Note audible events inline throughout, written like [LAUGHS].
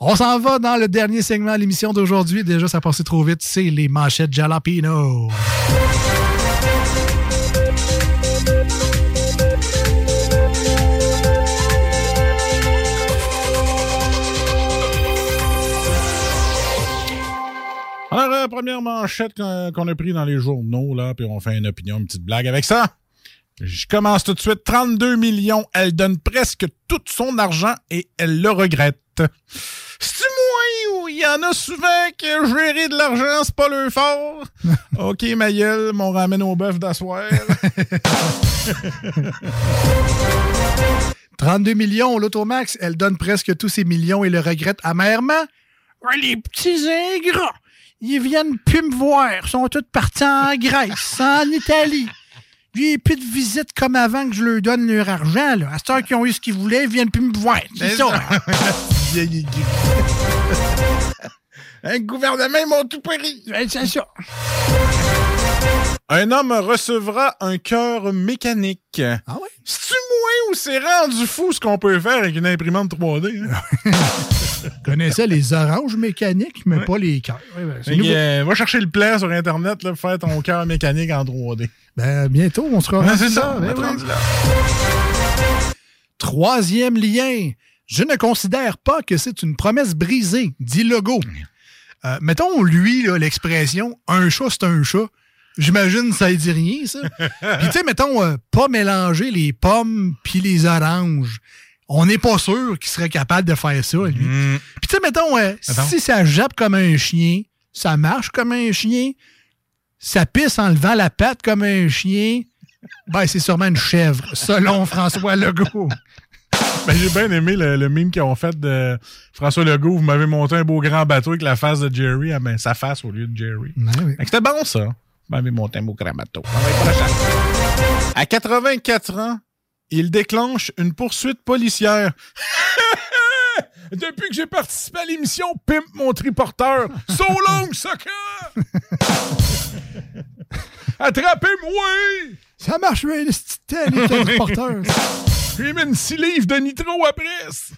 On s'en va dans le dernier segment de l'émission d'aujourd'hui. Déjà, ça passé trop vite. C'est les manchettes Jalapino. Alors, euh, première manchette qu'on a pris dans les journaux, là, puis on fait une opinion, une petite blague avec ça. Je commence tout de suite. 32 millions, elle donne presque tout son argent et elle le regrette. C'est-tu moi ou il y en a souvent que gérer de l'argent, c'est pas le fort? [LAUGHS] OK, ma gueule, m'on ramène au bœuf d'asseoir. [LAUGHS] 32 millions, l'Automax, elle donne presque tous ses millions et le regrette amèrement. Ouais, les petits ingrats, ils viennent plus me voir. Ils sont tous partis en Grèce, en Italie. Puis, plus de visites comme avant que je leur donne leur argent. Là. À cette heure qu'ils ont eu ce qu'ils voulaient, ils viennent plus me voir. C'est ça. Vieille aiguille. [LAUGHS] Un gouvernement, ils m'ont tout pris. C'est ça. Un homme recevra un cœur mécanique. Ah oui? C'est-tu moins ou c'est rendu fou ce qu'on peut faire avec une imprimante 3D? hein? [LAUGHS] Je connaissais les oranges mécaniques, mais pas les cœurs. Ben, euh, va chercher le plan sur Internet là, pour faire ton cœur mécanique en 3D. Ben, bientôt, on sera Ouais, rendu c'est ça, là. Ben va être oui. rendu là. Troisième lien. Je ne considère pas que c'est une promesse brisée, dit Legault. Euh, mettons, lui, l'expression un chat, c'est un chat. J'imagine ça ne dit rien, ça. [LAUGHS] Puis, tu sais, mettons, euh, pas mélanger les pommes puis les oranges. On n'est pas sûr qu'il serait capable de faire ça, lui. Mm. Puis, tu sais, mettons, euh, si ça jappe comme un chien, ça marche comme un chien, ça pisse en levant la patte comme un chien, ben, c'est sûrement une chèvre, selon François Legault. [LAUGHS] Ben, j'ai bien aimé le, le meme qu'ils ont fait de François Legault. Vous m'avez monté un beau grand bateau avec la face de Jerry. Ah ben, sa face au lieu de Jerry. Oui. Que C'était bon, ça. Vous m'avez monté un beau grand bateau. À 84 ans, il déclenche une poursuite policière. [LAUGHS] Depuis que j'ai participé à l'émission Pimp mon triporteur, so long, sucker! [LAUGHS] Attrapez-moi! Ça marche bien, le petit les transporteurs. [LAUGHS] J'ai mis une 6 livres de nitro après.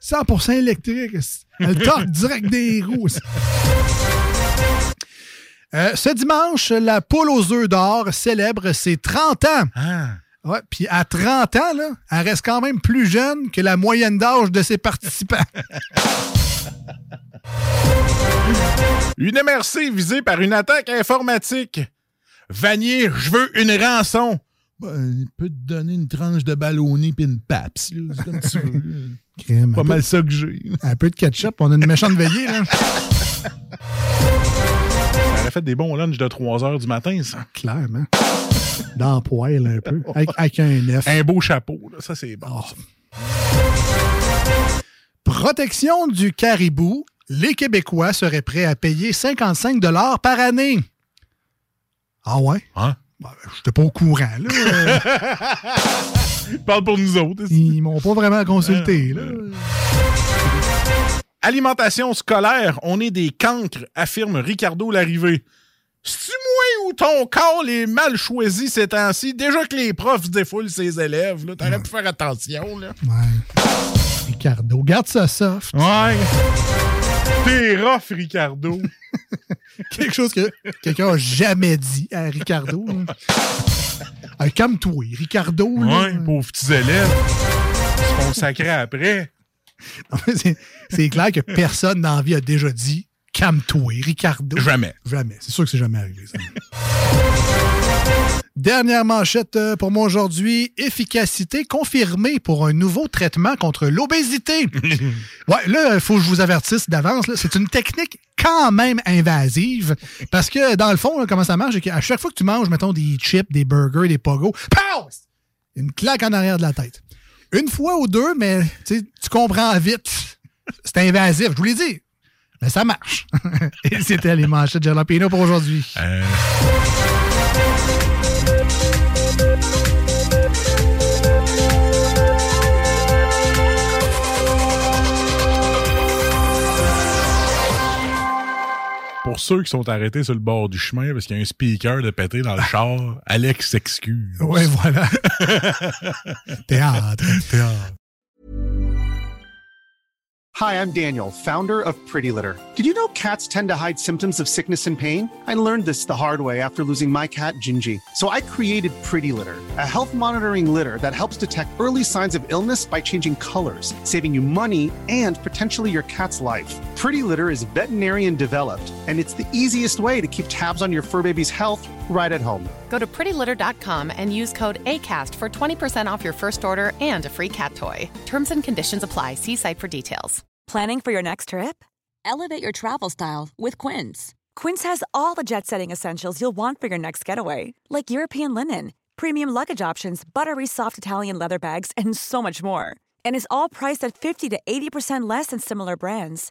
100% électrique. Elle torque direct des roues. Euh, ce dimanche, la poule aux œufs d'or célèbre ses 30 ans. Ah. Ouais, puis à 30 ans, là, elle reste quand même plus jeune que la moyenne d'âge de ses participants. [LAUGHS] Une MRC visée par une attaque informatique. Vanier, je veux une rançon. Ben, il peut te donner une tranche de ballonné puis une paps. C'est comme tu veux. [LAUGHS] Crème, Pas mal ça que j'ai. un peu de ketchup, on a une méchante veillée. Là. [LAUGHS] Ça aurait fait des bons lunchs de 3 heures du matin, ça. Clairement. Dans le poêle un peu. Avec, avec un œuf. Un beau chapeau, là. Ça, c'est bon. Oh. Protection du caribou. Les Québécois seraient prêts à payer 55 par année. Ah ouais? Hein? Ben, J'étais pas au courant, là. [LAUGHS] Parle pour nous autres. Ils m'ont pas vraiment consulté, là. Alimentation scolaire, on est des cancres, affirme Ricardo Larrivée. C'est-tu moi ou ton corps est mal choisi ces temps-ci? Déjà que les profs défoulent ses élèves, là, t'aurais pu faire attention, là. Ouais. Ricardo, garde ça soft. Ouais. T'es rough, Ricardo. [LAUGHS] Quelque chose que quelqu'un a jamais dit à Ricardo. là. Ah, Calme-toi, Ricardo. là. Ouais, pauvres petits élèves. Ils se font sacrer après. c'est clair que personne dans la vie a déjà dit calme-toi, Ricardo. Jamais. Jamais. C'est sûr que c'est jamais arrivé. Ça. Dernière manchette euh, pour moi aujourd'hui. Efficacité confirmée pour un nouveau traitement contre l'obésité. [LAUGHS] ouais, là, il faut que je vous avertisse d'avance. C'est une technique quand même invasive parce que, dans le fond, comment ça marche, à chaque fois que tu manges, mettons, des chips, des burgers, des pogos, pow! Une claque en arrière de la tête. Une fois ou deux, mais tu comprends vite. C'est invasif, je vous l'ai dit. Mais ça marche. [LAUGHS] Et c'était les manchettes de Jalapeno pour aujourd'hui. Euh... Pour ceux qui sont arrêtés sur le bord du chemin parce qu'il y a un speaker de pété dans le ah. char, Alex s'excuse. Ouais, voilà. [LAUGHS] théâtre, théâtre. Hi, I'm Daniel, founder of Pretty Litter. Did you know cats tend to hide symptoms of sickness and pain? I learned this the hard way after losing my cat, Gingy. So I created Pretty Litter, a health monitoring litter that helps detect early signs of illness by changing colors, saving you money and potentially your cat's life. Pretty Litter is veterinarian developed, and it's the easiest way to keep tabs on your fur baby's health right at home. Go to prettylitter.com and use code ACAST for 20% off your first order and a free cat toy. Terms and conditions apply. See site for details. Planning for your next trip? Elevate your travel style with Quince. Quince has all the jet setting essentials you'll want for your next getaway, like European linen, premium luggage options, buttery soft Italian leather bags, and so much more. And is all priced at 50 to 80% less than similar brands.